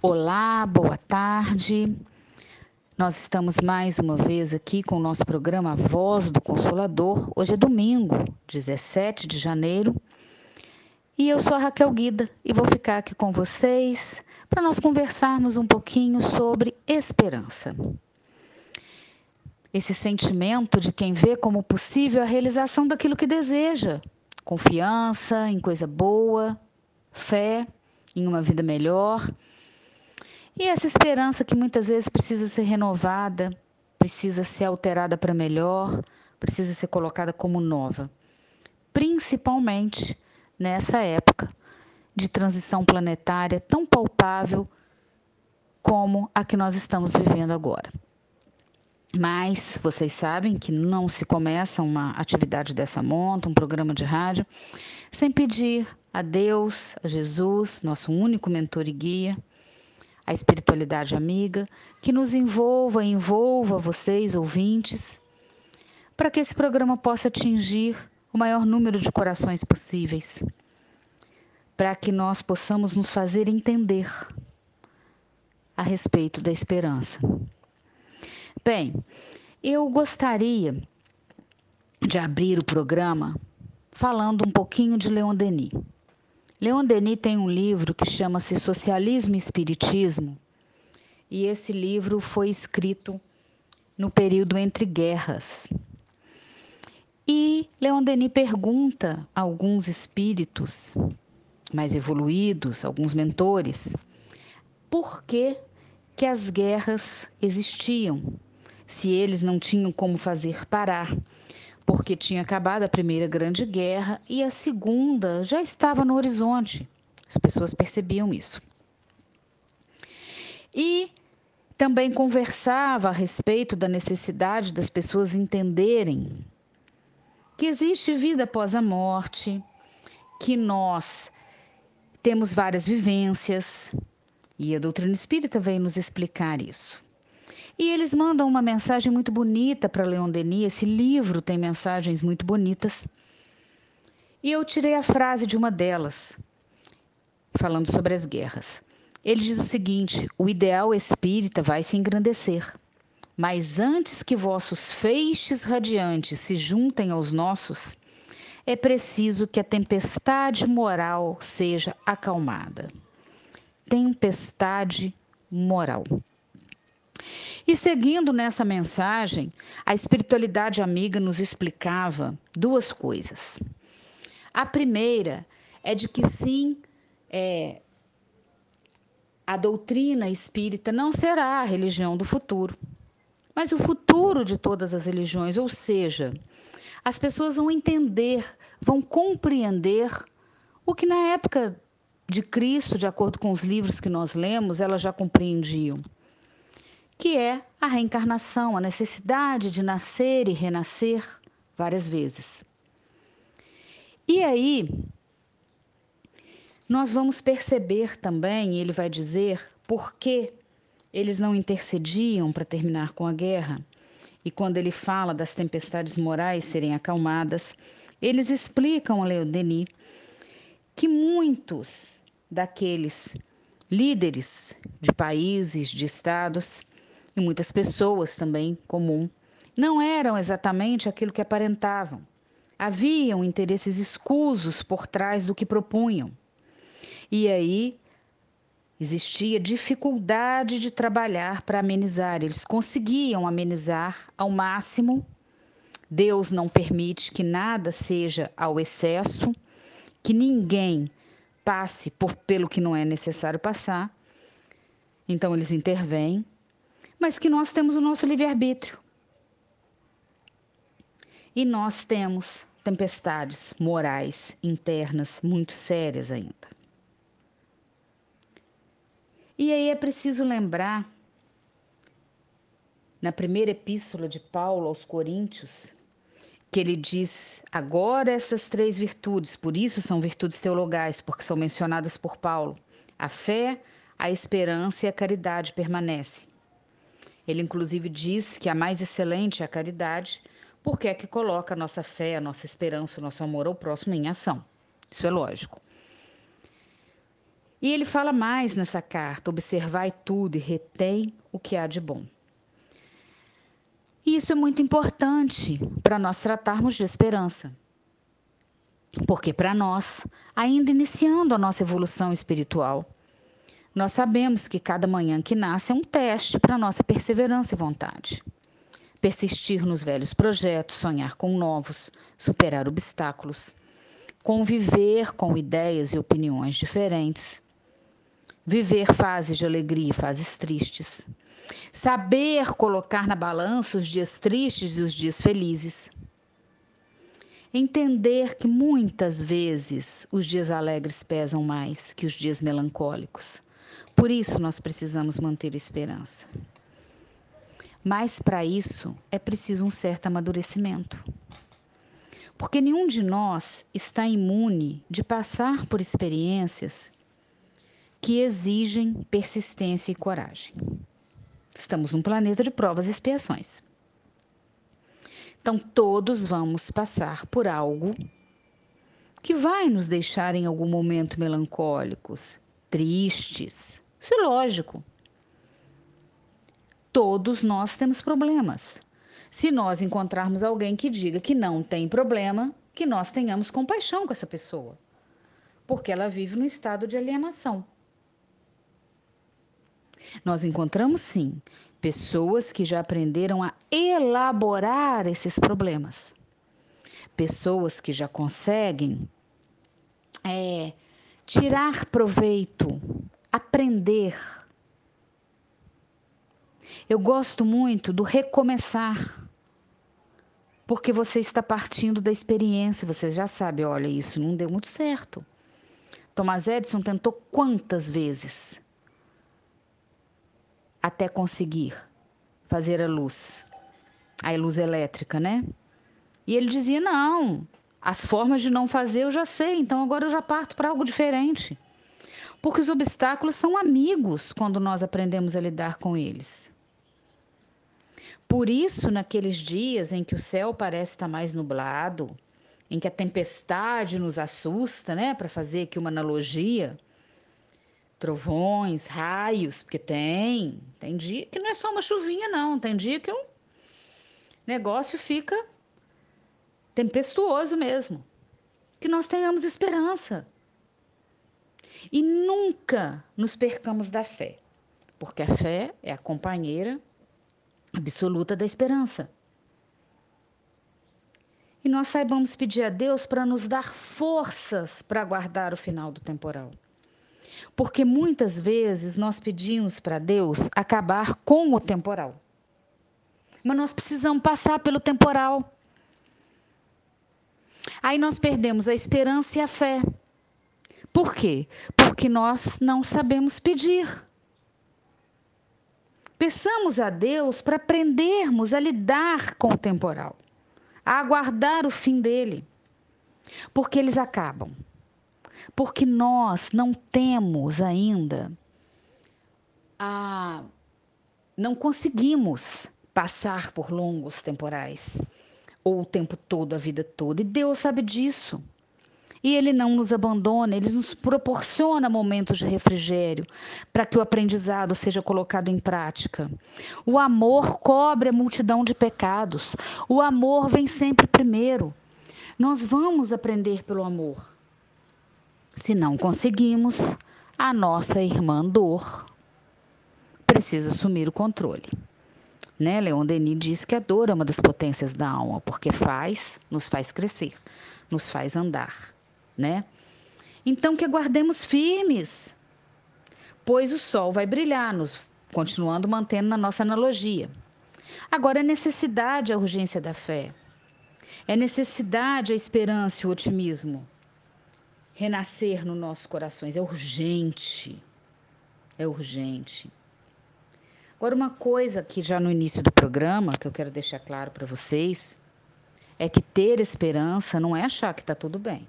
Olá, boa tarde. Nós estamos mais uma vez aqui com o nosso programa Voz do Consolador. Hoje é domingo, 17 de janeiro. E eu sou a Raquel Guida e vou ficar aqui com vocês para nós conversarmos um pouquinho sobre esperança. Esse sentimento de quem vê como possível a realização daquilo que deseja, confiança em coisa boa, fé em uma vida melhor e essa esperança que muitas vezes precisa ser renovada, precisa ser alterada para melhor, precisa ser colocada como nova. Principalmente nessa época de transição planetária tão palpável como a que nós estamos vivendo agora. Mas vocês sabem que não se começa uma atividade dessa monta, um programa de rádio, sem pedir a Deus, a Jesus, nosso único mentor e guia, a espiritualidade amiga, que nos envolva envolva vocês, ouvintes, para que esse programa possa atingir o maior número de corações possíveis, para que nós possamos nos fazer entender a respeito da esperança. Bem, eu gostaria de abrir o programa falando um pouquinho de Leon Denis. Leon Denis tem um livro que chama-se Socialismo e Espiritismo, e esse livro foi escrito no período entre guerras. E Leon Denis pergunta a alguns espíritos mais evoluídos, alguns mentores, por que, que as guerras existiam, se eles não tinham como fazer parar porque tinha acabado a Primeira Grande Guerra e a Segunda já estava no horizonte. As pessoas percebiam isso. E também conversava a respeito da necessidade das pessoas entenderem que existe vida após a morte, que nós temos várias vivências, e a doutrina espírita vem nos explicar isso. E eles mandam uma mensagem muito bonita para Leon Denis. Esse livro tem mensagens muito bonitas. E eu tirei a frase de uma delas, falando sobre as guerras. Ele diz o seguinte: o ideal espírita vai se engrandecer. Mas antes que vossos feixes radiantes se juntem aos nossos, é preciso que a tempestade moral seja acalmada. Tempestade moral. E seguindo nessa mensagem, a espiritualidade amiga nos explicava duas coisas. A primeira é de que sim, é, a doutrina espírita não será a religião do futuro, mas o futuro de todas as religiões, ou seja, as pessoas vão entender, vão compreender o que na época de Cristo, de acordo com os livros que nós lemos, elas já compreendiam que é a reencarnação, a necessidade de nascer e renascer várias vezes. E aí, nós vamos perceber também, ele vai dizer, por que eles não intercediam para terminar com a guerra. E quando ele fala das tempestades morais serem acalmadas, eles explicam a Leo Denis que muitos daqueles líderes de países, de estados, e muitas pessoas também comum, não eram exatamente aquilo que aparentavam. Haviam interesses escusos por trás do que propunham. E aí existia dificuldade de trabalhar para amenizar. Eles conseguiam amenizar ao máximo. Deus não permite que nada seja ao excesso, que ninguém passe por pelo que não é necessário passar. Então eles intervêm mas que nós temos o nosso livre-arbítrio. E nós temos tempestades morais internas muito sérias ainda. E aí é preciso lembrar, na primeira epístola de Paulo aos Coríntios, que ele diz: agora essas três virtudes, por isso são virtudes teologais, porque são mencionadas por Paulo: a fé, a esperança e a caridade permanecem. Ele, inclusive, diz que a mais excelente é a caridade, porque é que coloca a nossa fé, a nossa esperança, o nosso amor ao próximo em ação. Isso é lógico. E ele fala mais nessa carta: observai tudo e retém o que há de bom. E isso é muito importante para nós tratarmos de esperança. Porque para nós, ainda iniciando a nossa evolução espiritual, nós sabemos que cada manhã que nasce é um teste para nossa perseverança e vontade. Persistir nos velhos projetos, sonhar com novos, superar obstáculos, conviver com ideias e opiniões diferentes, viver fases de alegria e fases tristes, saber colocar na balança os dias tristes e os dias felizes. Entender que muitas vezes os dias alegres pesam mais que os dias melancólicos. Por isso nós precisamos manter esperança. Mas para isso é preciso um certo amadurecimento. Porque nenhum de nós está imune de passar por experiências que exigem persistência e coragem. Estamos num planeta de provas e expiações. Então, todos vamos passar por algo que vai nos deixar em algum momento melancólicos, tristes. Isso é lógico. Todos nós temos problemas. Se nós encontrarmos alguém que diga que não tem problema, que nós tenhamos compaixão com essa pessoa, porque ela vive no estado de alienação. Nós encontramos sim pessoas que já aprenderam a elaborar esses problemas. Pessoas que já conseguem é, tirar proveito, aprender. Eu gosto muito do recomeçar, porque você está partindo da experiência, você já sabe, olha, isso não deu muito certo. Thomas Edison tentou quantas vezes? até conseguir fazer a luz, a luz elétrica, né? E ele dizia: não, as formas de não fazer eu já sei, então agora eu já parto para algo diferente. Porque os obstáculos são amigos quando nós aprendemos a lidar com eles. Por isso, naqueles dias em que o céu parece estar mais nublado, em que a tempestade nos assusta, né, para fazer aqui uma analogia, trovões, raios, porque tem. Tem dia que não é só uma chuvinha, não. Tem dia que o negócio fica tempestuoso mesmo. Que nós tenhamos esperança. E nunca nos percamos da fé, porque a fé é a companheira absoluta da esperança. E nós saibamos pedir a Deus para nos dar forças para aguardar o final do temporal. Porque muitas vezes nós pedimos para Deus acabar com o temporal. Mas nós precisamos passar pelo temporal. Aí nós perdemos a esperança e a fé. Por quê? Porque nós não sabemos pedir. Peçamos a Deus para aprendermos a lidar com o temporal, a aguardar o fim dele, porque eles acabam porque nós não temos ainda a não conseguimos passar por longos temporais ou o tempo todo, a vida toda. E Deus sabe disso. E Ele não nos abandona, Ele nos proporciona momentos de refrigério para que o aprendizado seja colocado em prática. O amor cobre a multidão de pecados. O amor vem sempre primeiro. Nós vamos aprender pelo amor. Se não conseguimos, a nossa irmã dor precisa assumir o controle. Né? Leon Denis diz que a dor é uma das potências da alma, porque faz, nos faz crescer, nos faz andar, né? Então que aguardemos firmes, pois o sol vai brilhar, nos continuando mantendo na nossa analogia. Agora é necessidade a urgência da fé. É necessidade a esperança e o otimismo renascer nos nossos corações. É urgente. É urgente. Agora, uma coisa que já no início do programa, que eu quero deixar claro para vocês, é que ter esperança não é achar que está tudo bem.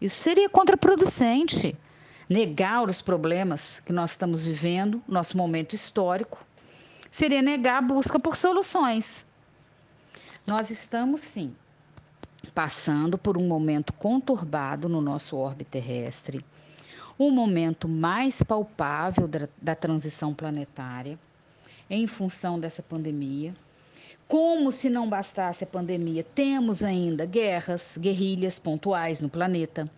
Isso seria contraproducente. Negar os problemas que nós estamos vivendo, nosso momento histórico, seria negar a busca por soluções. Nós estamos, sim, passando por um momento conturbado no nosso orbe terrestre, o momento mais palpável da, da transição planetária em função dessa pandemia. Como se não bastasse a pandemia, temos ainda guerras, guerrilhas pontuais no planeta,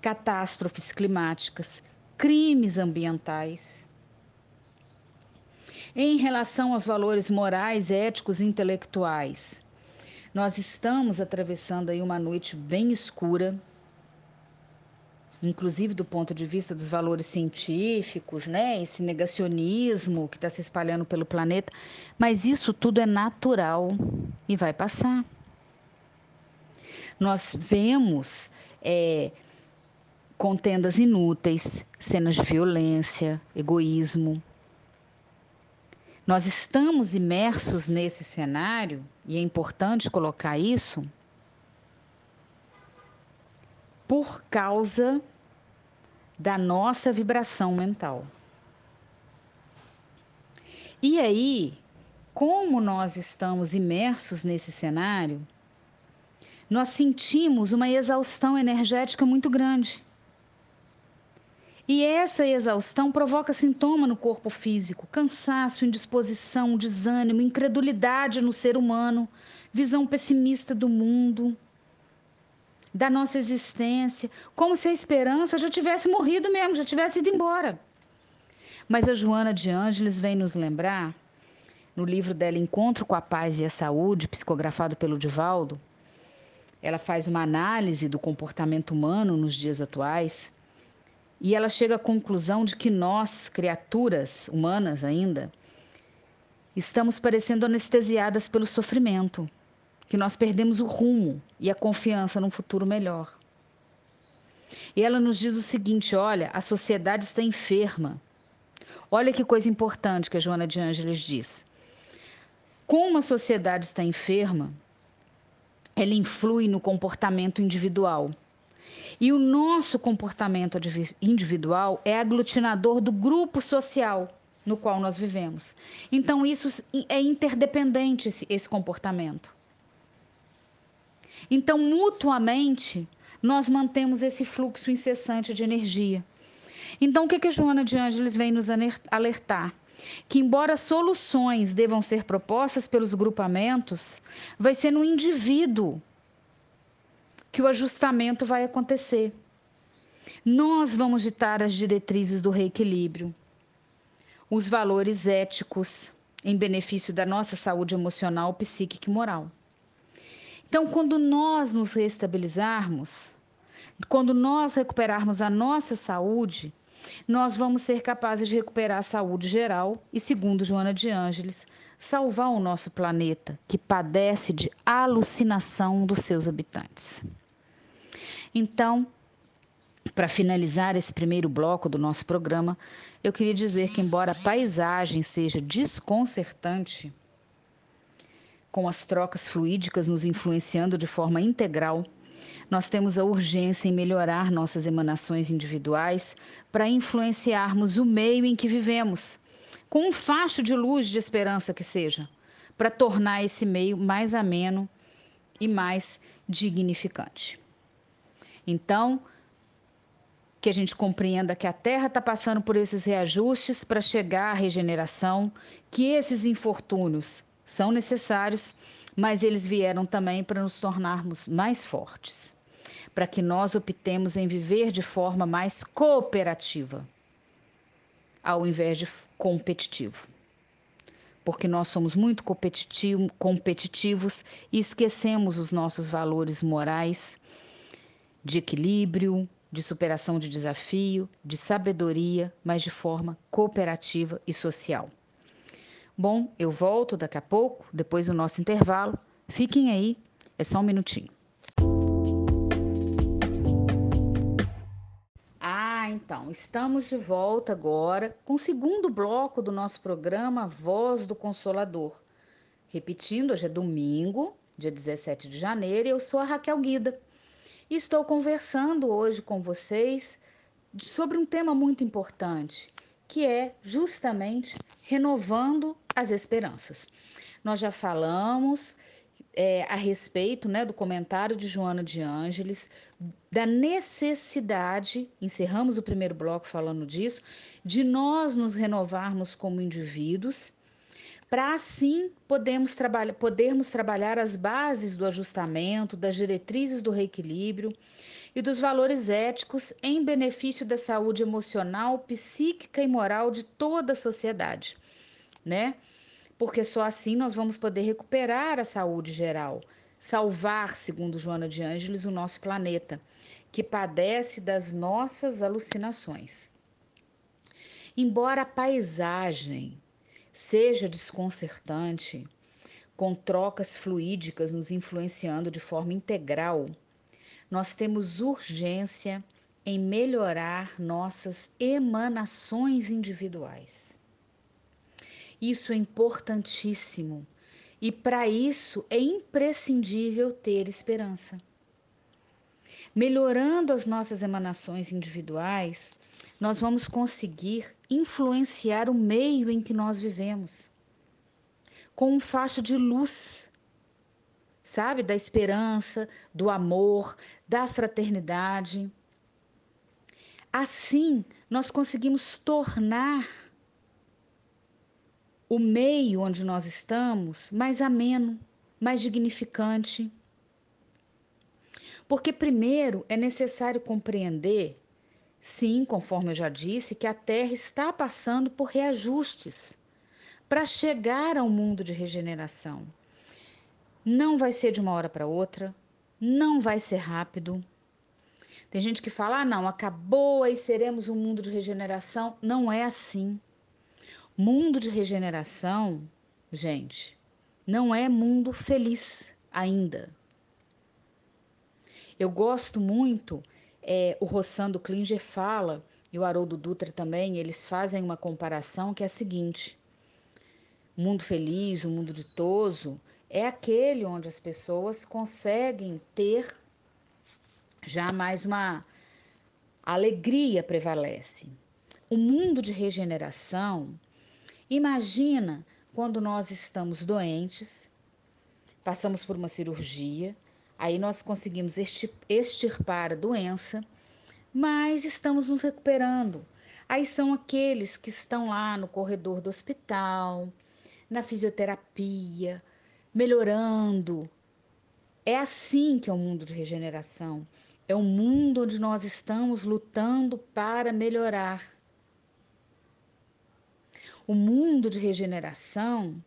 catástrofes climáticas, crimes ambientais. Em relação aos valores morais, éticos e intelectuais, nós estamos atravessando aí uma noite bem escura, inclusive do ponto de vista dos valores científicos, né? Esse negacionismo que está se espalhando pelo planeta, mas isso tudo é natural e vai passar. Nós vemos é, contendas inúteis, cenas de violência, egoísmo, nós estamos imersos nesse cenário, e é importante colocar isso, por causa da nossa vibração mental. E aí, como nós estamos imersos nesse cenário, nós sentimos uma exaustão energética muito grande. E essa exaustão provoca sintoma no corpo físico: cansaço, indisposição, desânimo, incredulidade no ser humano, visão pessimista do mundo, da nossa existência, como se a esperança já tivesse morrido mesmo, já tivesse ido embora. Mas a Joana de Ângeles vem nos lembrar, no livro dela Encontro com a Paz e a Saúde, psicografado pelo Divaldo, ela faz uma análise do comportamento humano nos dias atuais e ela chega à conclusão de que nós, criaturas humanas ainda, estamos parecendo anestesiadas pelo sofrimento, que nós perdemos o rumo e a confiança num futuro melhor. E ela nos diz o seguinte: olha, a sociedade está enferma. Olha que coisa importante que a Joana de Ângeles diz. Como a sociedade está enferma, ela influi no comportamento individual e o nosso comportamento individual é aglutinador do grupo social no qual nós vivemos. Então, isso é interdependente, esse, esse comportamento. Então, mutuamente, nós mantemos esse fluxo incessante de energia. Então, o que, que a Joana de Ângeles vem nos alertar? Que, embora soluções devam ser propostas pelos grupamentos, vai ser no indivíduo que o ajustamento vai acontecer. Nós vamos ditar as diretrizes do reequilíbrio, os valores éticos em benefício da nossa saúde emocional, psíquica e moral. Então, quando nós nos reestabilizarmos, quando nós recuperarmos a nossa saúde, nós vamos ser capazes de recuperar a saúde geral e, segundo Joana de Ângeles, salvar o nosso planeta, que padece de alucinação dos seus habitantes. Então, para finalizar esse primeiro bloco do nosso programa, eu queria dizer que, embora a paisagem seja desconcertante, com as trocas fluídicas nos influenciando de forma integral, nós temos a urgência em melhorar nossas emanações individuais para influenciarmos o meio em que vivemos, com um facho de luz de esperança que seja, para tornar esse meio mais ameno e mais dignificante. Então, que a gente compreenda que a Terra está passando por esses reajustes para chegar à regeneração, que esses infortúnios são necessários, mas eles vieram também para nos tornarmos mais fortes, para que nós optemos em viver de forma mais cooperativa, ao invés de competitivo. Porque nós somos muito competitivo, competitivos e esquecemos os nossos valores morais de equilíbrio, de superação de desafio, de sabedoria, mas de forma cooperativa e social. Bom, eu volto daqui a pouco, depois do nosso intervalo. Fiquem aí, é só um minutinho. Ah, então, estamos de volta agora com o segundo bloco do nosso programa Voz do Consolador. Repetindo, hoje é domingo, dia 17 de janeiro, e eu sou a Raquel Guida estou conversando hoje com vocês sobre um tema muito importante, que é justamente renovando as esperanças. Nós já falamos é, a respeito né, do comentário de Joana de Ângeles, da necessidade, encerramos o primeiro bloco falando disso, de nós nos renovarmos como indivíduos, para assim podermos, trabalhar, podermos trabalhar as bases do ajustamento, das diretrizes do reequilíbrio e dos valores éticos em benefício da saúde emocional, psíquica e moral de toda a sociedade, né? porque só assim nós vamos poder recuperar a saúde geral, salvar, segundo Joana de Ângeles, o nosso planeta, que padece das nossas alucinações. Embora a paisagem seja desconcertante, com trocas fluídicas nos influenciando de forma integral, nós temos urgência em melhorar nossas emanações individuais. Isso é importantíssimo. E para isso é imprescindível ter esperança. Melhorando as nossas emanações individuais, nós vamos conseguir influenciar o meio em que nós vivemos com um facho de luz, sabe? Da esperança, do amor, da fraternidade. Assim, nós conseguimos tornar o meio onde nós estamos mais ameno, mais dignificante. Porque, primeiro, é necessário compreender, sim, conforme eu já disse, que a Terra está passando por reajustes para chegar ao mundo de regeneração. Não vai ser de uma hora para outra, não vai ser rápido. Tem gente que fala: ah, não, acabou e seremos um mundo de regeneração. Não é assim. Mundo de regeneração, gente, não é mundo feliz ainda. Eu gosto muito, é, o Rossando Klinger fala, e o Haroldo Dutra também, eles fazem uma comparação que é a seguinte: o mundo feliz, o mundo ditoso, é aquele onde as pessoas conseguem ter já mais uma alegria prevalece. O mundo de regeneração Imagina quando nós estamos doentes, passamos por uma cirurgia, aí nós conseguimos extirpar a doença, mas estamos nos recuperando. Aí são aqueles que estão lá no corredor do hospital, na fisioterapia, melhorando. É assim que é o mundo de regeneração. É um mundo onde nós estamos lutando para melhorar. O mundo de regeneração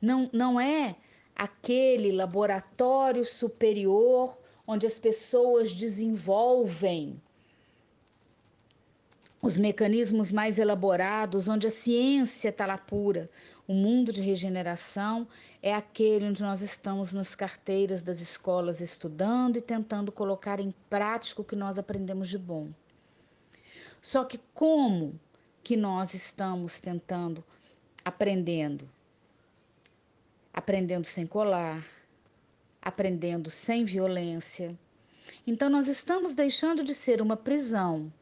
não, não é aquele laboratório superior onde as pessoas desenvolvem os mecanismos mais elaborados, onde a ciência está lá pura. O mundo de regeneração é aquele onde nós estamos nas carteiras das escolas estudando e tentando colocar em prática o que nós aprendemos de bom. Só que como que nós estamos tentando aprendendo. Aprendendo sem colar, aprendendo sem violência. Então, nós estamos deixando de ser uma prisão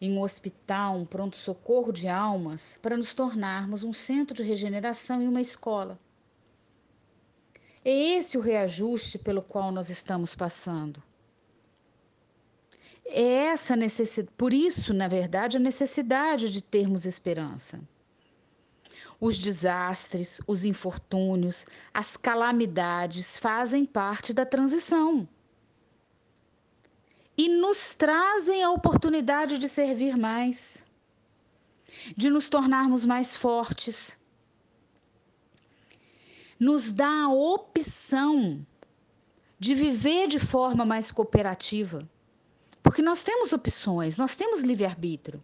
em um hospital, um pronto-socorro de almas, para nos tornarmos um centro de regeneração e uma escola. É esse o reajuste pelo qual nós estamos passando. É essa necessidade, por isso, na verdade, a necessidade de termos esperança. Os desastres, os infortúnios, as calamidades fazem parte da transição e nos trazem a oportunidade de servir mais, de nos tornarmos mais fortes. Nos dá a opção de viver de forma mais cooperativa porque nós temos opções, nós temos livre-arbítrio.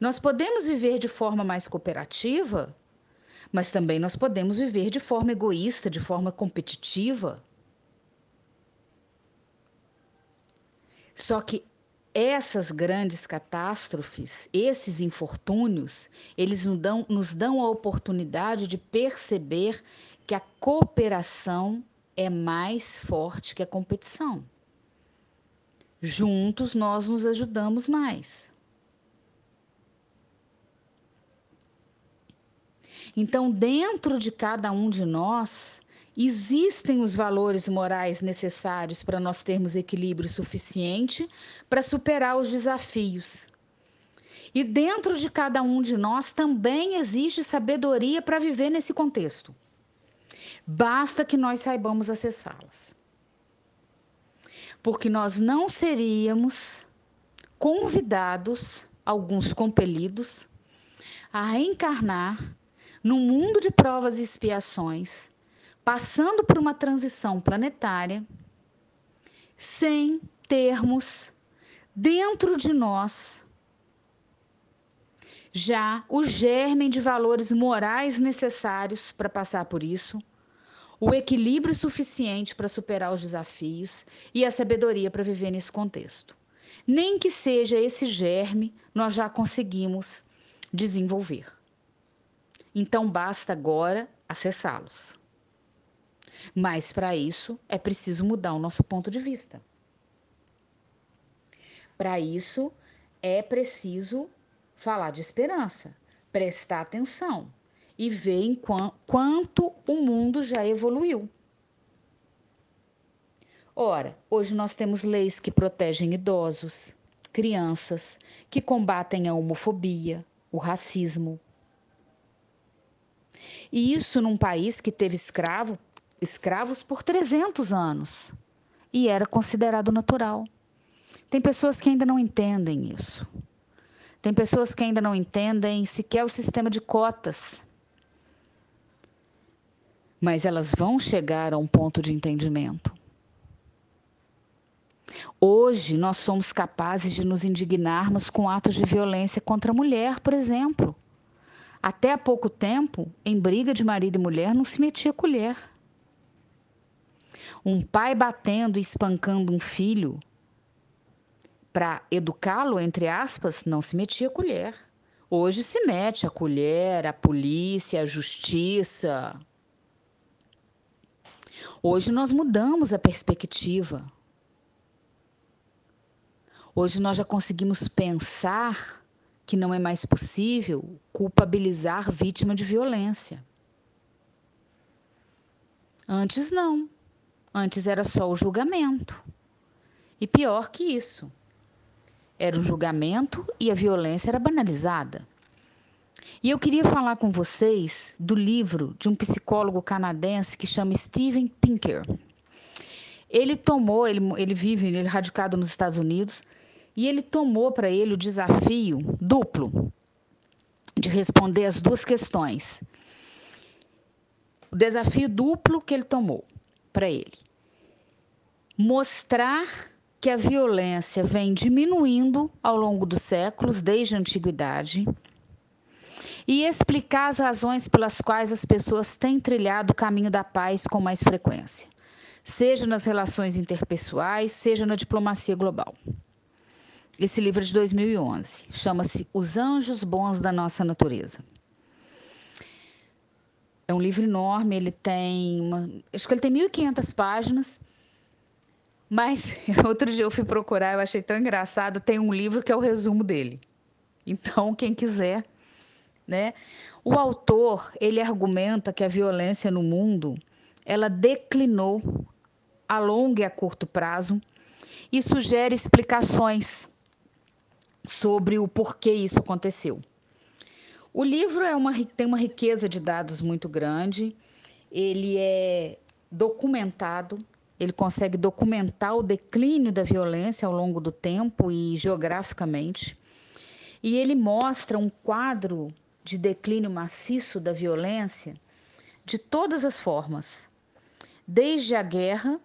Nós podemos viver de forma mais cooperativa, mas também nós podemos viver de forma egoísta, de forma competitiva. Só que essas grandes catástrofes, esses infortúnios, eles nos dão, nos dão a oportunidade de perceber que a cooperação é mais forte que a competição. Juntos nós nos ajudamos mais. Então, dentro de cada um de nós existem os valores morais necessários para nós termos equilíbrio suficiente para superar os desafios. E dentro de cada um de nós também existe sabedoria para viver nesse contexto. Basta que nós saibamos acessá-las. Porque nós não seríamos convidados, alguns compelidos, a reencarnar no mundo de provas e expiações, passando por uma transição planetária, sem termos dentro de nós já o germe de valores morais necessários para passar por isso, o equilíbrio suficiente para superar os desafios e a sabedoria para viver nesse contexto. Nem que seja esse germe, nós já conseguimos desenvolver. Então basta agora acessá-los. Mas para isso é preciso mudar o nosso ponto de vista. Para isso é preciso falar de esperança, prestar atenção e ver em quanto o mundo já evoluiu. Ora, hoje nós temos leis que protegem idosos, crianças, que combatem a homofobia, o racismo. E isso num país que teve escravo, escravos por 300 anos e era considerado natural. Tem pessoas que ainda não entendem isso. Tem pessoas que ainda não entendem sequer o sistema de cotas. Mas elas vão chegar a um ponto de entendimento. Hoje nós somos capazes de nos indignarmos com atos de violência contra a mulher, por exemplo. Até há pouco tempo, em briga de marido e mulher, não se metia colher. Um pai batendo e espancando um filho para educá-lo, entre aspas, não se metia colher. Hoje se mete a colher, a polícia, a justiça. Hoje nós mudamos a perspectiva. Hoje nós já conseguimos pensar que não é mais possível culpabilizar vítima de violência. Antes não. Antes era só o julgamento. E pior que isso, era o julgamento e a violência era banalizada. E eu queria falar com vocês do livro de um psicólogo canadense que chama Steven Pinker. Ele tomou, ele, ele vive, ele é radicado nos Estados Unidos, e ele tomou para ele o desafio duplo de responder as duas questões. O desafio duplo que ele tomou para ele: mostrar que a violência vem diminuindo ao longo dos séculos, desde a antiguidade, e explicar as razões pelas quais as pessoas têm trilhado o caminho da paz com mais frequência, seja nas relações interpessoais, seja na diplomacia global. Esse livro é de 2011, chama-se Os Anjos Bons da Nossa Natureza. É um livro enorme, ele tem, uma, acho que ele tem 1.500 páginas mas outro dia eu fui procurar, eu achei tão engraçado, tem um livro que é o resumo dele. Então, quem quiser, né? O autor, ele argumenta que a violência no mundo, ela declinou a longo e a curto prazo e sugere explicações sobre o porquê isso aconteceu. O livro é uma, tem uma riqueza de dados muito grande, ele é documentado, ele consegue documentar o declínio da violência ao longo do tempo e geograficamente. E ele mostra um quadro de declínio maciço da violência de todas as formas, desde a guerra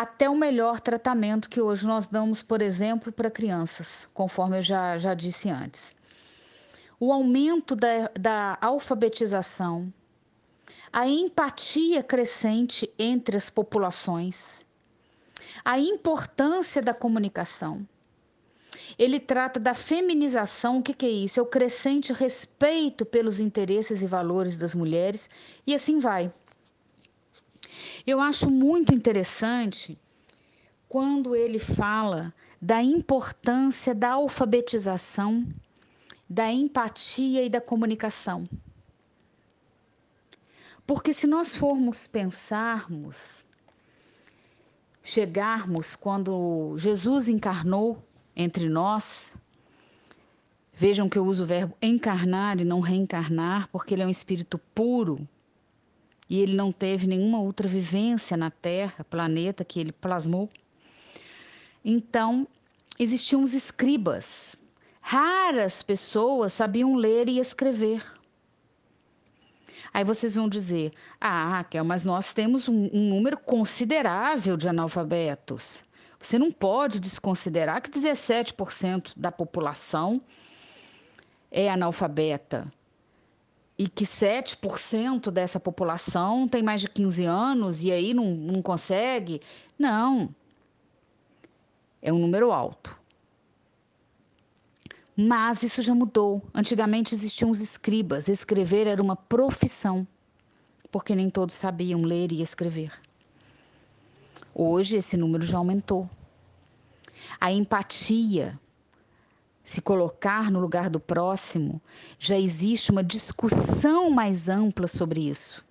até o melhor tratamento que hoje nós damos, por exemplo, para crianças, conforme eu já, já disse antes. O aumento da, da alfabetização, a empatia crescente entre as populações, a importância da comunicação. Ele trata da feminização, o que, que é isso? É o crescente respeito pelos interesses e valores das mulheres, e assim vai. Eu acho muito interessante quando ele fala da importância da alfabetização, da empatia e da comunicação. Porque se nós formos pensarmos, chegarmos quando Jesus encarnou entre nós, vejam que eu uso o verbo encarnar e não reencarnar, porque ele é um espírito puro e ele não teve nenhuma outra vivência na Terra, planeta que ele plasmou. Então, existiam os escribas. Raras pessoas sabiam ler e escrever. Aí vocês vão dizer: Ah, Raquel, mas nós temos um, um número considerável de analfabetos. Você não pode desconsiderar que 17% da população é analfabeta e que 7% dessa população tem mais de 15 anos e aí não, não consegue. Não. É um número alto. Mas isso já mudou. Antigamente existiam os escribas. Escrever era uma profissão, porque nem todos sabiam ler e escrever. Hoje esse número já aumentou. A empatia, se colocar no lugar do próximo, já existe uma discussão mais ampla sobre isso.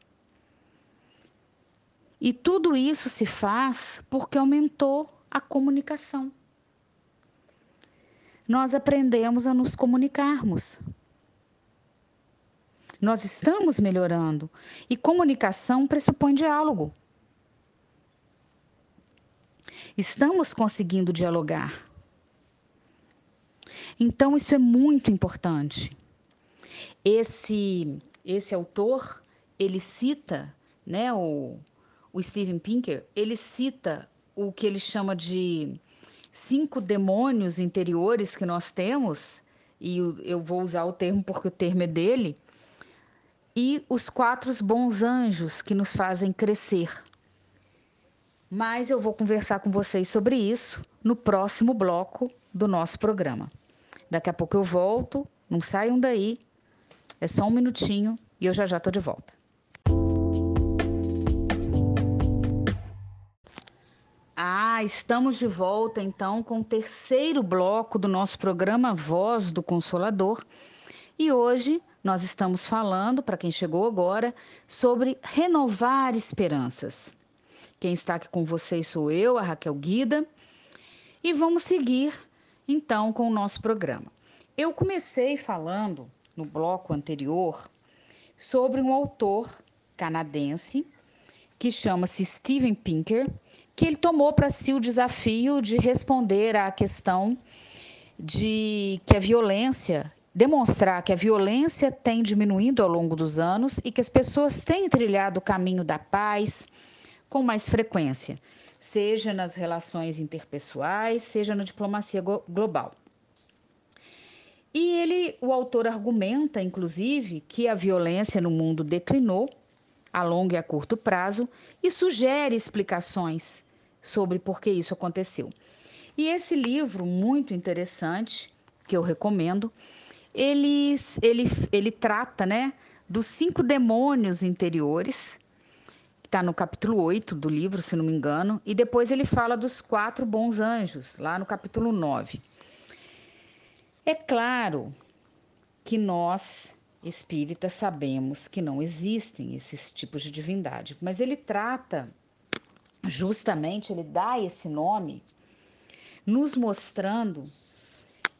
E tudo isso se faz porque aumentou a comunicação nós aprendemos a nos comunicarmos. Nós estamos melhorando e comunicação pressupõe diálogo. Estamos conseguindo dialogar. Então isso é muito importante. Esse esse autor, ele cita, né, o, o Steven Pinker, ele cita o que ele chama de cinco demônios interiores que nós temos, e eu vou usar o termo porque o termo é dele, e os quatro bons anjos que nos fazem crescer. Mas eu vou conversar com vocês sobre isso no próximo bloco do nosso programa. Daqui a pouco eu volto, não saiam daí, é só um minutinho e eu já já estou de volta. Ah, estamos de volta então com o terceiro bloco do nosso programa Voz do Consolador. E hoje nós estamos falando, para quem chegou agora, sobre renovar esperanças. Quem está aqui com vocês sou eu, a Raquel Guida, e vamos seguir então com o nosso programa. Eu comecei falando no bloco anterior sobre um autor canadense que chama-se Steven Pinker que ele tomou para si o desafio de responder à questão de que a violência, demonstrar que a violência tem diminuído ao longo dos anos e que as pessoas têm trilhado o caminho da paz com mais frequência, seja nas relações interpessoais, seja na diplomacia global. E ele, o autor argumenta, inclusive, que a violência no mundo declinou a longo e a curto prazo e sugere explicações sobre por que isso aconteceu. E esse livro, muito interessante, que eu recomendo, ele, ele, ele trata né, dos cinco demônios interiores, está no capítulo 8 do livro, se não me engano, e depois ele fala dos quatro bons anjos, lá no capítulo 9. É claro que nós, espíritas, sabemos que não existem esses tipos de divindade, mas ele trata justamente ele dá esse nome, nos mostrando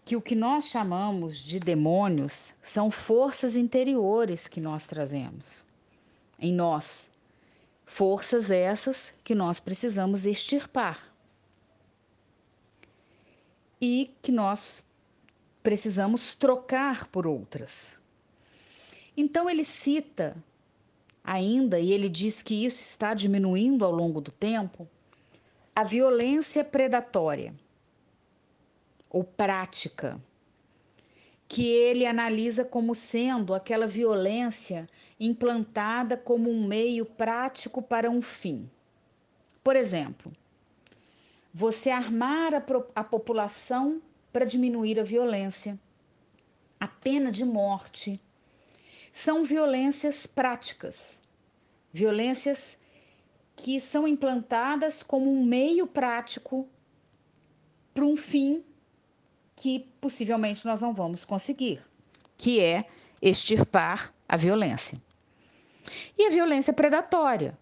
que o que nós chamamos de demônios são forças interiores que nós trazemos em nós. Forças essas que nós precisamos extirpar. E que nós precisamos trocar por outras. Então ele cita ainda, e ele diz que isso está diminuindo ao longo do tempo, a violência predatória ou prática, que ele analisa como sendo aquela violência implantada como um meio prático para um fim. Por exemplo, você armar a, a população para diminuir a violência, a pena de morte, são violências práticas, violências que são implantadas como um meio prático para um fim que possivelmente nós não vamos conseguir, que é extirpar a violência. E a violência predatória,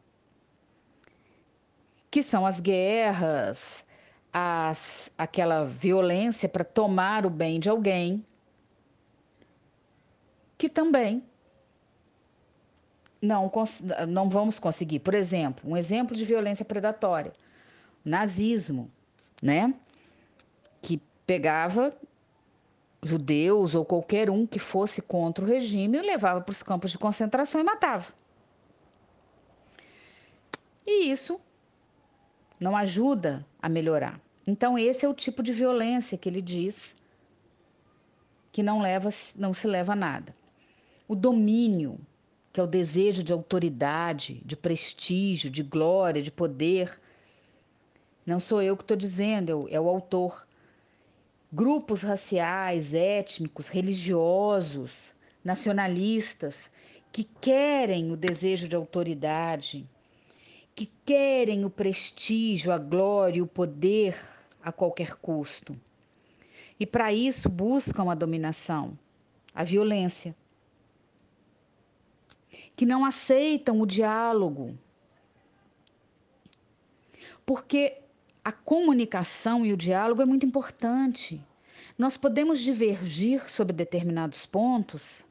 que são as guerras, as, aquela violência para tomar o bem de alguém, que também não, não vamos conseguir. Por exemplo, um exemplo de violência predatória: o nazismo, né? Pegava judeus ou qualquer um que fosse contra o regime e levava para os campos de concentração e matava. E isso não ajuda a melhorar. Então esse é o tipo de violência que ele diz que não leva não se leva a nada. O domínio, que é o desejo de autoridade, de prestígio, de glória, de poder. Não sou eu que estou dizendo, é o autor. Grupos raciais, étnicos, religiosos, nacionalistas que querem o desejo de autoridade, que querem o prestígio, a glória, o poder a qualquer custo. E para isso buscam a dominação, a violência. Que não aceitam o diálogo. Porque a comunicação e o diálogo é muito importante. Nós podemos divergir sobre determinados pontos,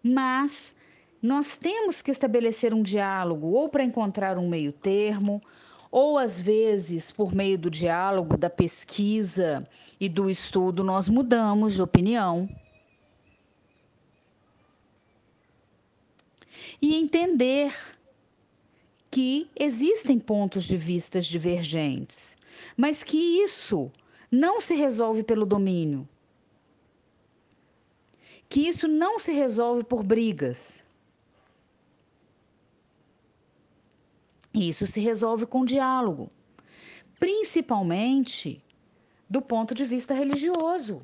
mas nós temos que estabelecer um diálogo ou para encontrar um meio termo, ou às vezes, por meio do diálogo, da pesquisa e do estudo, nós mudamos de opinião. E entender que existem pontos de vistas divergentes, mas que isso não se resolve pelo domínio. Que isso não se resolve por brigas. Isso se resolve com diálogo, principalmente do ponto de vista religioso.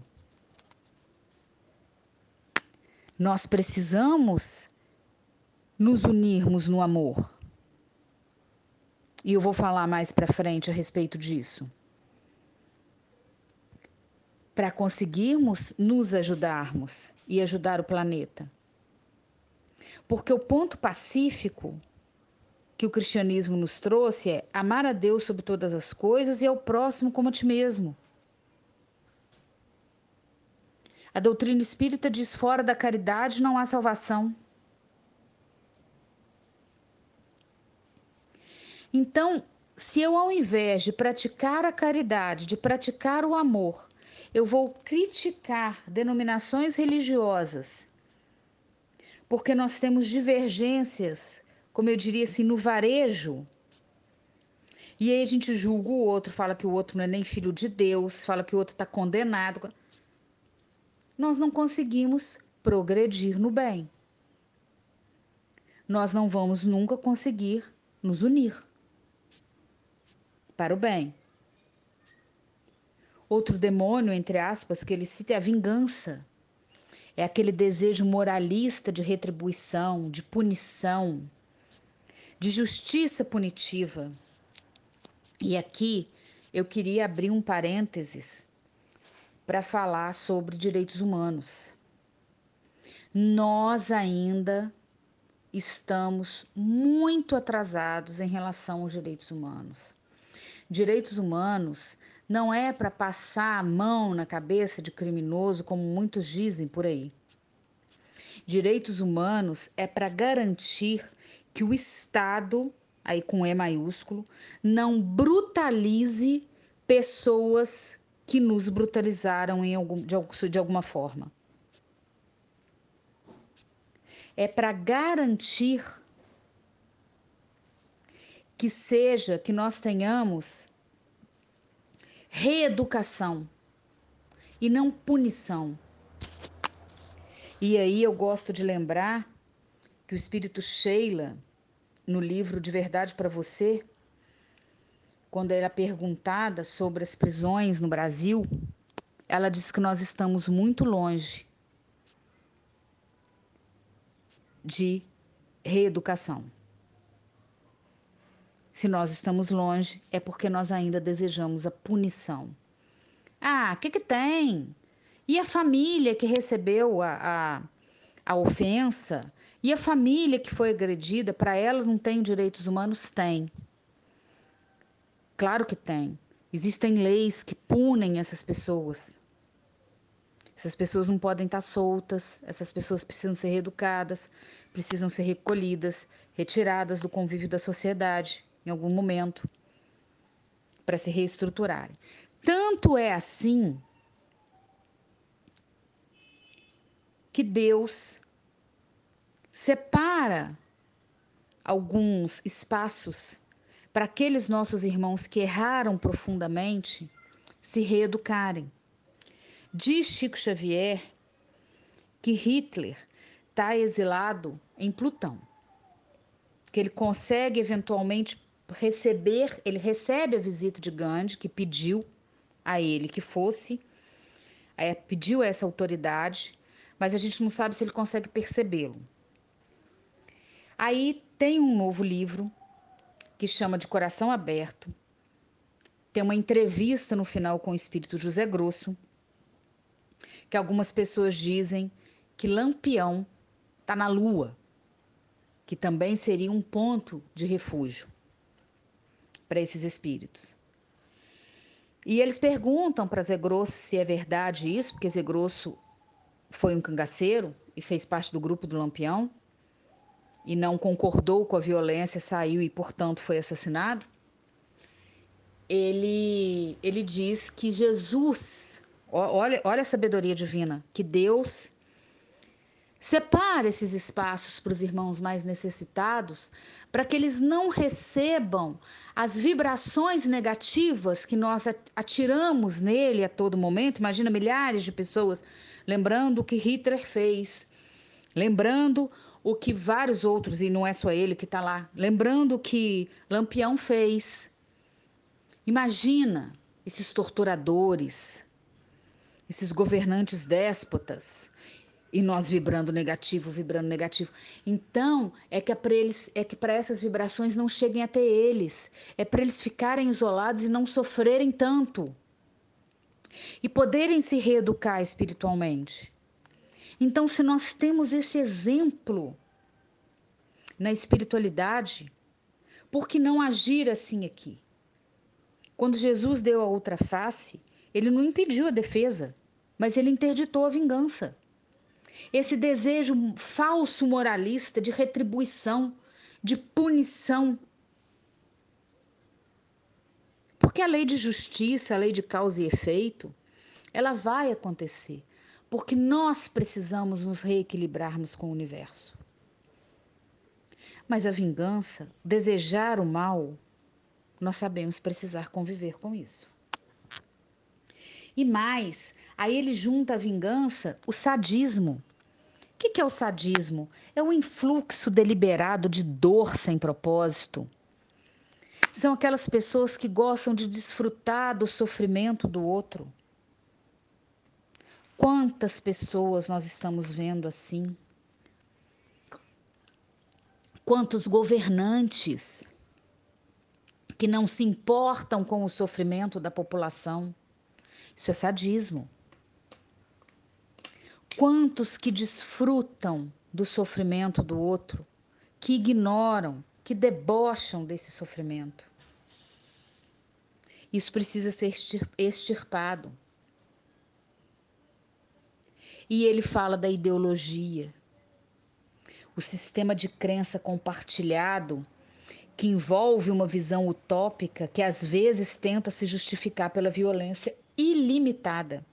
Nós precisamos nos unirmos no amor. E eu vou falar mais para frente a respeito disso. Para conseguirmos nos ajudarmos e ajudar o planeta. Porque o ponto pacífico que o cristianismo nos trouxe é amar a Deus sobre todas as coisas e ao próximo como a ti mesmo. A doutrina espírita diz: fora da caridade não há salvação. Então, se eu, ao invés de praticar a caridade, de praticar o amor, eu vou criticar denominações religiosas, porque nós temos divergências como eu diria assim, no varejo. E aí a gente julga o outro, fala que o outro não é nem filho de Deus, fala que o outro está condenado. Nós não conseguimos progredir no bem. Nós não vamos nunca conseguir nos unir para o bem. Outro demônio, entre aspas, que ele cita é a vingança. É aquele desejo moralista de retribuição, de punição de justiça punitiva. E aqui eu queria abrir um parênteses para falar sobre direitos humanos. Nós ainda estamos muito atrasados em relação aos direitos humanos. Direitos humanos não é para passar a mão na cabeça de criminoso, como muitos dizem por aí. Direitos humanos é para garantir que o Estado, aí com E maiúsculo, não brutalize pessoas que nos brutalizaram em algum, de, de alguma forma. É para garantir que seja que nós tenhamos reeducação e não punição. E aí eu gosto de lembrar que o espírito Sheila, no livro De Verdade para Você, quando ela é perguntada sobre as prisões no Brasil, ela diz que nós estamos muito longe de reeducação. Se nós estamos longe, é porque nós ainda desejamos a punição. Ah, o que, que tem? E a família que recebeu a, a, a ofensa? E a família que foi agredida, para elas não tem direitos humanos? Tem. Claro que tem. Existem leis que punem essas pessoas. Essas pessoas não podem estar soltas, essas pessoas precisam ser reeducadas, precisam ser recolhidas, retiradas do convívio da sociedade em algum momento para se reestruturarem. Tanto é assim que Deus separa alguns espaços para aqueles nossos irmãos que erraram profundamente se reeducarem. Diz Chico Xavier que Hitler está exilado em Plutão, que ele consegue eventualmente receber, ele recebe a visita de Gandhi, que pediu a ele que fosse, é, pediu essa autoridade, mas a gente não sabe se ele consegue percebê-lo. Aí tem um novo livro que chama de Coração Aberto. Tem uma entrevista no final com o espírito José Grosso, que algumas pessoas dizem que Lampião está na Lua, que também seria um ponto de refúgio para esses espíritos. E eles perguntam para Zé Grosso se é verdade isso, porque Zé Grosso foi um cangaceiro e fez parte do grupo do Lampião e não concordou com a violência, saiu e, portanto, foi assassinado, ele, ele diz que Jesus, olha, olha a sabedoria divina, que Deus separa esses espaços para os irmãos mais necessitados, para que eles não recebam as vibrações negativas que nós atiramos nele a todo momento. Imagina milhares de pessoas lembrando o que Hitler fez, lembrando o que vários outros, e não é só ele que está lá, lembrando o que Lampião fez. Imagina esses torturadores, esses governantes déspotas, e nós vibrando negativo, vibrando negativo. Então, é que é para eles, é que para essas vibrações não cheguem até eles, é para eles ficarem isolados e não sofrerem tanto. E poderem se reeducar espiritualmente. Então, se nós temos esse exemplo na espiritualidade, por que não agir assim aqui? Quando Jesus deu a outra face, ele não impediu a defesa, mas ele interditou a vingança. Esse desejo falso moralista de retribuição, de punição. Porque a lei de justiça, a lei de causa e efeito, ela vai acontecer porque nós precisamos nos reequilibrarmos com o universo. Mas a vingança, desejar o mal, nós sabemos precisar conviver com isso. E mais, aí ele junta a vingança, o sadismo. O que é o sadismo? É o influxo deliberado de dor sem propósito. São aquelas pessoas que gostam de desfrutar do sofrimento do outro Quantas pessoas nós estamos vendo assim? Quantos governantes que não se importam com o sofrimento da população? Isso é sadismo. Quantos que desfrutam do sofrimento do outro, que ignoram, que debocham desse sofrimento? Isso precisa ser extirpado. E ele fala da ideologia, o sistema de crença compartilhado que envolve uma visão utópica que às vezes tenta se justificar pela violência ilimitada.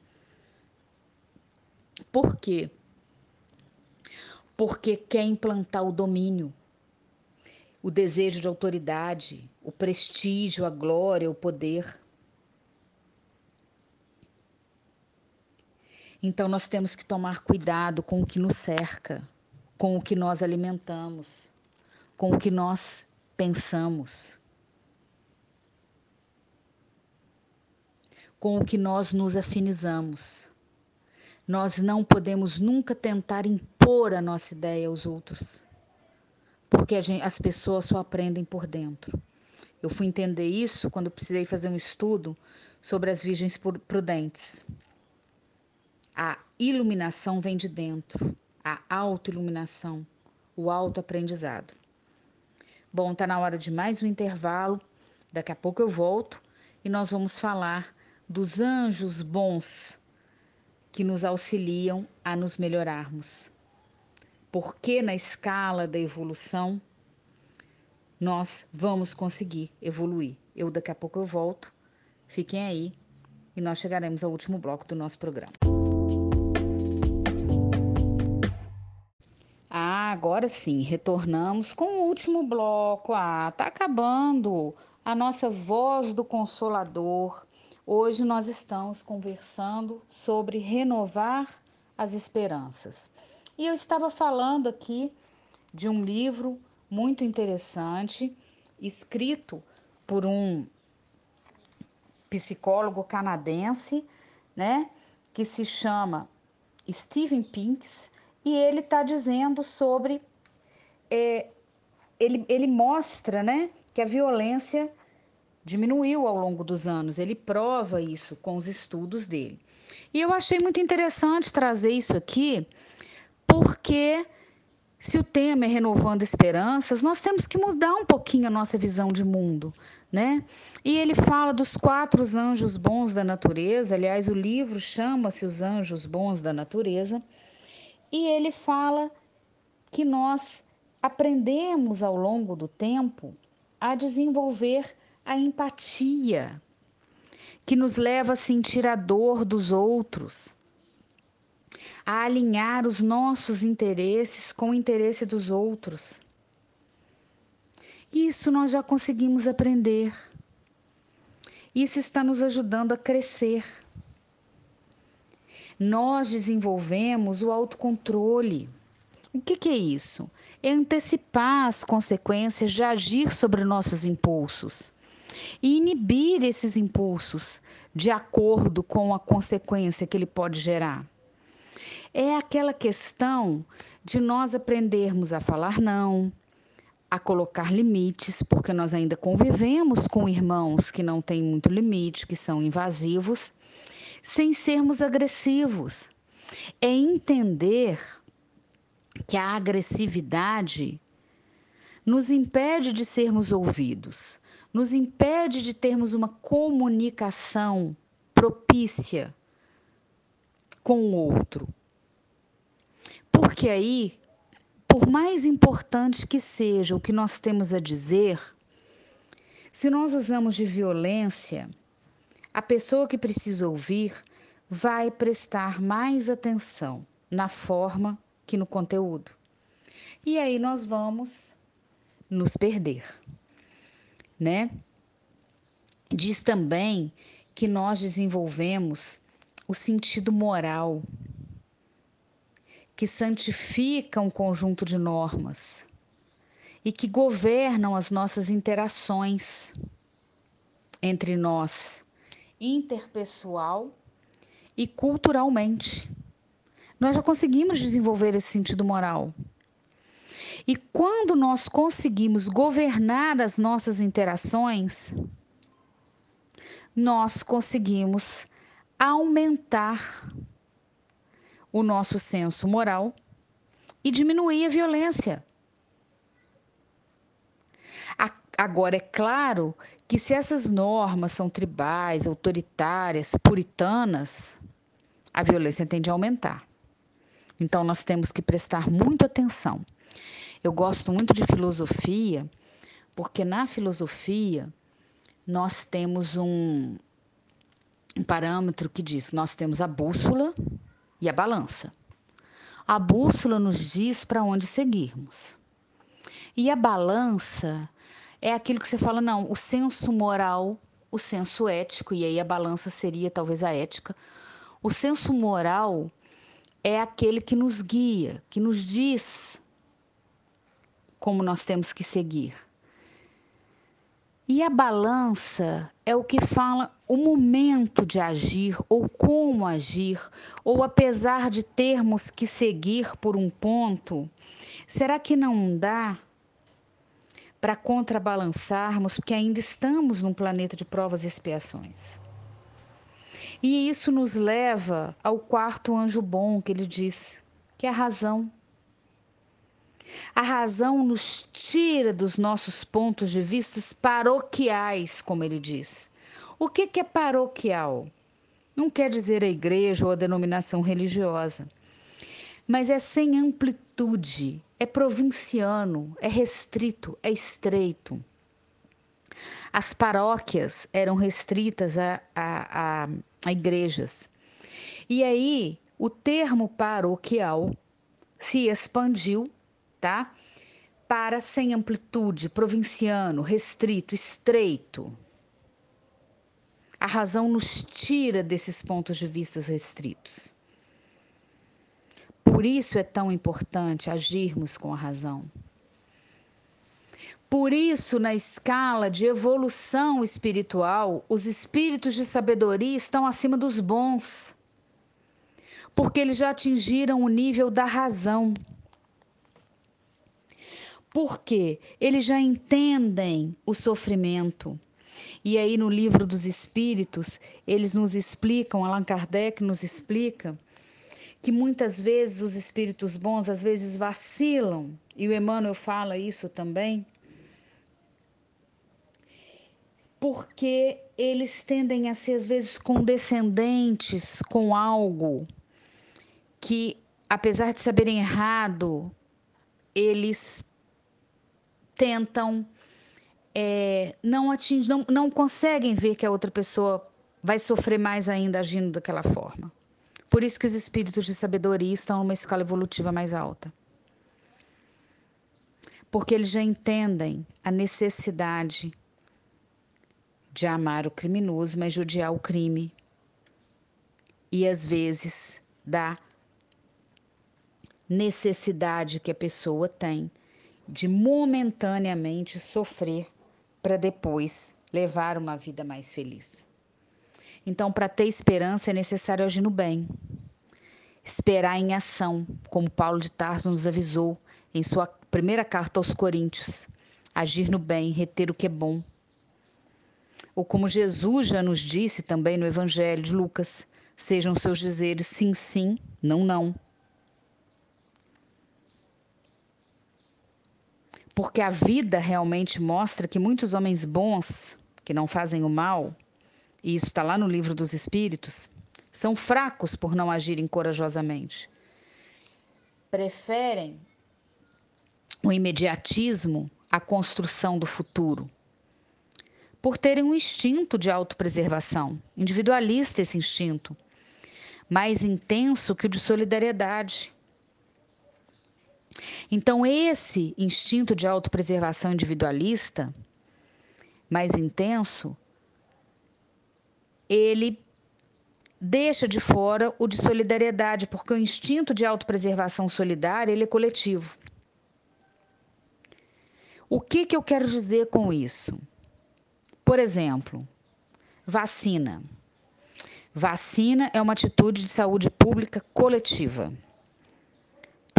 Por quê? Porque quer implantar o domínio, o desejo de autoridade, o prestígio, a glória, o poder. Então nós temos que tomar cuidado com o que nos cerca, com o que nós alimentamos, com o que nós pensamos, com o que nós nos afinizamos. Nós não podemos nunca tentar impor a nossa ideia aos outros, porque gente, as pessoas só aprendem por dentro. Eu fui entender isso quando precisei fazer um estudo sobre as virgens prudentes. A iluminação vem de dentro, a autoiluminação, o autoaprendizado. Bom, tá na hora de mais um intervalo. Daqui a pouco eu volto e nós vamos falar dos anjos bons que nos auxiliam a nos melhorarmos. Porque na escala da evolução nós vamos conseguir evoluir. Eu daqui a pouco eu volto. Fiquem aí e nós chegaremos ao último bloco do nosso programa. Ah, agora sim, retornamos com o último bloco. Ah, tá acabando a nossa voz do consolador. Hoje nós estamos conversando sobre renovar as esperanças. E eu estava falando aqui de um livro muito interessante, escrito por um psicólogo canadense, né, que se chama Steven Pinks, e ele está dizendo sobre. É, ele, ele mostra né, que a violência diminuiu ao longo dos anos, ele prova isso com os estudos dele. E eu achei muito interessante trazer isso aqui, porque se o tema é renovando esperanças, nós temos que mudar um pouquinho a nossa visão de mundo, né? E ele fala dos quatro anjos bons da natureza, aliás, o livro chama-se Os Anjos Bons da Natureza, e ele fala que nós aprendemos ao longo do tempo a desenvolver a empatia, que nos leva a sentir a dor dos outros a alinhar os nossos interesses com o interesse dos outros. Isso nós já conseguimos aprender. Isso está nos ajudando a crescer. Nós desenvolvemos o autocontrole. O que, que, é isso? É antecipar as consequências de agir sobre nossos impulsos e inibir esses impulsos de acordo com a consequência que ele pode gerar é aquela questão de nós aprendermos a falar não, a colocar limites, porque nós ainda convivemos com irmãos que não têm muito limite, que são invasivos, sem sermos agressivos. É entender que a agressividade nos impede de sermos ouvidos, nos impede de termos uma comunicação propícia com o outro. Porque aí, por mais importante que seja o que nós temos a dizer, se nós usamos de violência, a pessoa que precisa ouvir vai prestar mais atenção na forma que no conteúdo. E aí nós vamos nos perder, né? Diz também que nós desenvolvemos o sentido moral que santifica um conjunto de normas e que governam as nossas interações entre nós, interpessoal e culturalmente. Nós já conseguimos desenvolver esse sentido moral. E quando nós conseguimos governar as nossas interações, nós conseguimos aumentar o nosso senso moral e diminuir a violência. Agora, é claro que se essas normas são tribais, autoritárias, puritanas, a violência tende a aumentar. Então, nós temos que prestar muita atenção. Eu gosto muito de filosofia, porque na filosofia nós temos um, um parâmetro que diz: nós temos a bússola, e a balança. A bússola nos diz para onde seguirmos. E a balança é aquilo que você fala, não, o senso moral, o senso ético, e aí a balança seria talvez a ética. O senso moral é aquele que nos guia, que nos diz como nós temos que seguir. E a balança é o que fala o momento de agir ou como agir, ou apesar de termos que seguir por um ponto, será que não dá para contrabalançarmos, porque ainda estamos num planeta de provas e expiações? E isso nos leva ao quarto anjo bom que ele diz, que é a razão. A razão nos tira dos nossos pontos de vista paroquiais, como ele diz. O que é paroquial? Não quer dizer a igreja ou a denominação religiosa, mas é sem amplitude, é provinciano, é restrito, é estreito. As paróquias eram restritas a, a, a, a igrejas. E aí, o termo paroquial se expandiu, tá? Para sem amplitude, provinciano, restrito, estreito. A razão nos tira desses pontos de vista restritos. Por isso é tão importante agirmos com a razão. Por isso, na escala de evolução espiritual, os espíritos de sabedoria estão acima dos bons, porque eles já atingiram o nível da razão. Porque eles já entendem o sofrimento. E aí, no livro dos Espíritos, eles nos explicam, Allan Kardec nos explica, que muitas vezes os espíritos bons às vezes vacilam, e o Emmanuel fala isso também. Porque eles tendem a ser, às vezes, condescendentes com algo que, apesar de saberem errado, eles tentam é, não atingir, não, não conseguem ver que a outra pessoa vai sofrer mais ainda agindo daquela forma. Por isso que os espíritos de sabedoria estão numa escala evolutiva mais alta. Porque eles já entendem a necessidade de amar o criminoso, mas de odiar o crime. E às vezes da necessidade que a pessoa tem de momentaneamente sofrer para depois levar uma vida mais feliz. Então, para ter esperança é necessário agir no bem. Esperar em ação, como Paulo de Tarso nos avisou em sua primeira carta aos Coríntios. Agir no bem, reter o que é bom, ou como Jesus já nos disse também no Evangelho de Lucas, sejam seus dizeres sim, sim, não, não. Porque a vida realmente mostra que muitos homens bons, que não fazem o mal, e isso está lá no livro dos Espíritos, são fracos por não agirem corajosamente. Preferem o imediatismo à construção do futuro por terem um instinto de autopreservação, individualista esse instinto, mais intenso que o de solidariedade. Então, esse instinto de autopreservação individualista, mais intenso, ele deixa de fora o de solidariedade, porque o instinto de autopreservação solidária ele é coletivo. O que, que eu quero dizer com isso? Por exemplo, vacina. Vacina é uma atitude de saúde pública coletiva.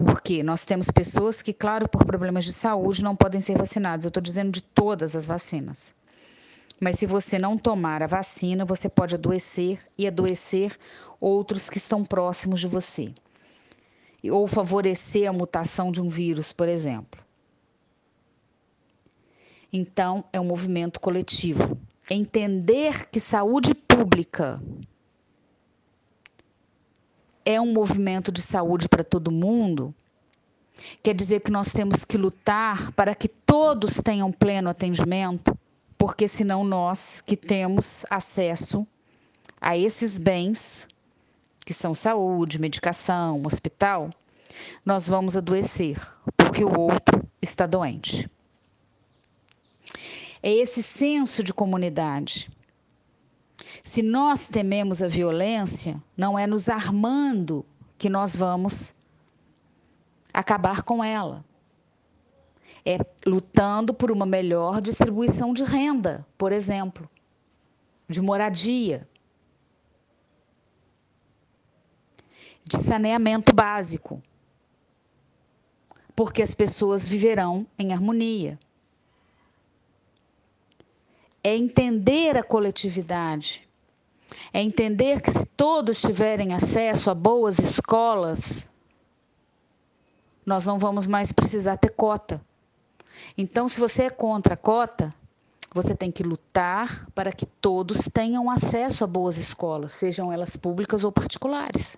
Porque nós temos pessoas que, claro, por problemas de saúde não podem ser vacinadas. Eu estou dizendo de todas as vacinas. Mas se você não tomar a vacina, você pode adoecer e adoecer outros que estão próximos de você. Ou favorecer a mutação de um vírus, por exemplo. Então, é um movimento coletivo. Entender que saúde pública é um movimento de saúde para todo mundo quer dizer que nós temos que lutar para que todos tenham pleno atendimento, porque senão nós que temos acesso a esses bens, que são saúde, medicação, hospital, nós vamos adoecer, porque o outro está doente. É esse senso de comunidade. Se nós tememos a violência, não é nos armando que nós vamos acabar com ela. É lutando por uma melhor distribuição de renda, por exemplo, de moradia, de saneamento básico, porque as pessoas viverão em harmonia é entender a coletividade, é entender que se todos tiverem acesso a boas escolas, nós não vamos mais precisar ter cota. Então, se você é contra a cota, você tem que lutar para que todos tenham acesso a boas escolas, sejam elas públicas ou particulares.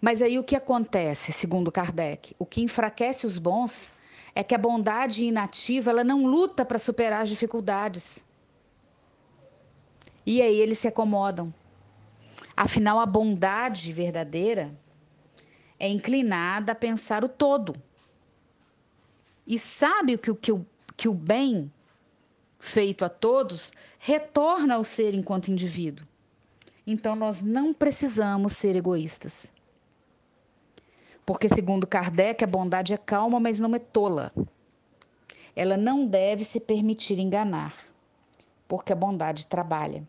Mas aí o que acontece, segundo Kardec? O que enfraquece os bons é que a bondade inativa ela não luta para superar as dificuldades. E aí eles se acomodam. Afinal, a bondade verdadeira é inclinada a pensar o todo. E sabe que, que, o, que o bem feito a todos retorna ao ser enquanto indivíduo. Então, nós não precisamos ser egoístas. Porque, segundo Kardec, a bondade é calma, mas não é tola. Ela não deve se permitir enganar, porque a bondade trabalha.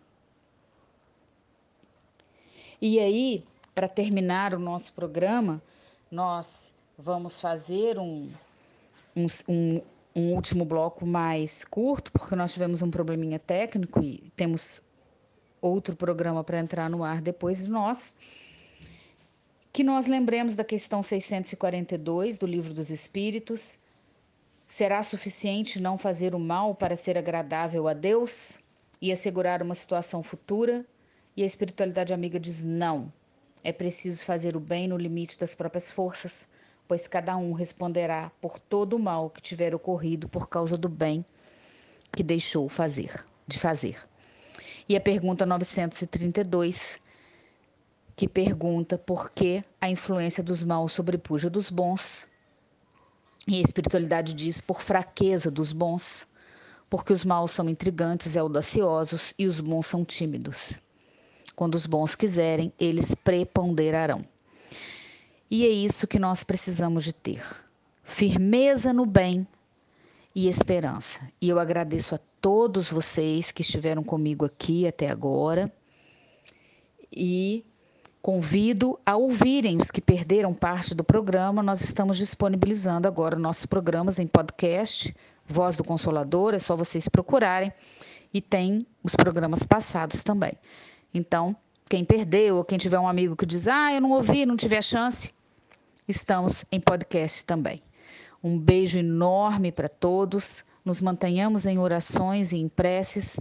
E aí, para terminar o nosso programa, nós vamos fazer um, um, um, um, último bloco mais curto, porque nós tivemos um probleminha técnico e temos outro programa para entrar no ar depois de nós. Que nós lembremos da questão 642 do Livro dos Espíritos. Será suficiente não fazer o mal para ser agradável a Deus e assegurar uma situação futura? E a espiritualidade amiga diz: não. É preciso fazer o bem no limite das próprias forças, pois cada um responderá por todo o mal que tiver ocorrido por causa do bem que deixou fazer, de fazer. E a pergunta 932, que pergunta por que a influência dos maus sobrepuja dos bons. E a espiritualidade diz por fraqueza dos bons, porque os maus são intrigantes e audaciosos e os bons são tímidos. Quando os bons quiserem, eles preponderarão. E é isso que nós precisamos de ter: firmeza no bem e esperança. E eu agradeço a todos vocês que estiveram comigo aqui até agora e convido a ouvirem os que perderam parte do programa. Nós estamos disponibilizando agora nossos programas em podcast, Voz do Consolador, é só vocês procurarem. E tem os programas passados também. Então, quem perdeu ou quem tiver um amigo que diz: "Ah, eu não ouvi, não tive a chance", estamos em podcast também. Um beijo enorme para todos. Nos mantenhamos em orações e em preces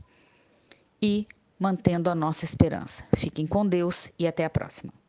e mantendo a nossa esperança. Fiquem com Deus e até a próxima.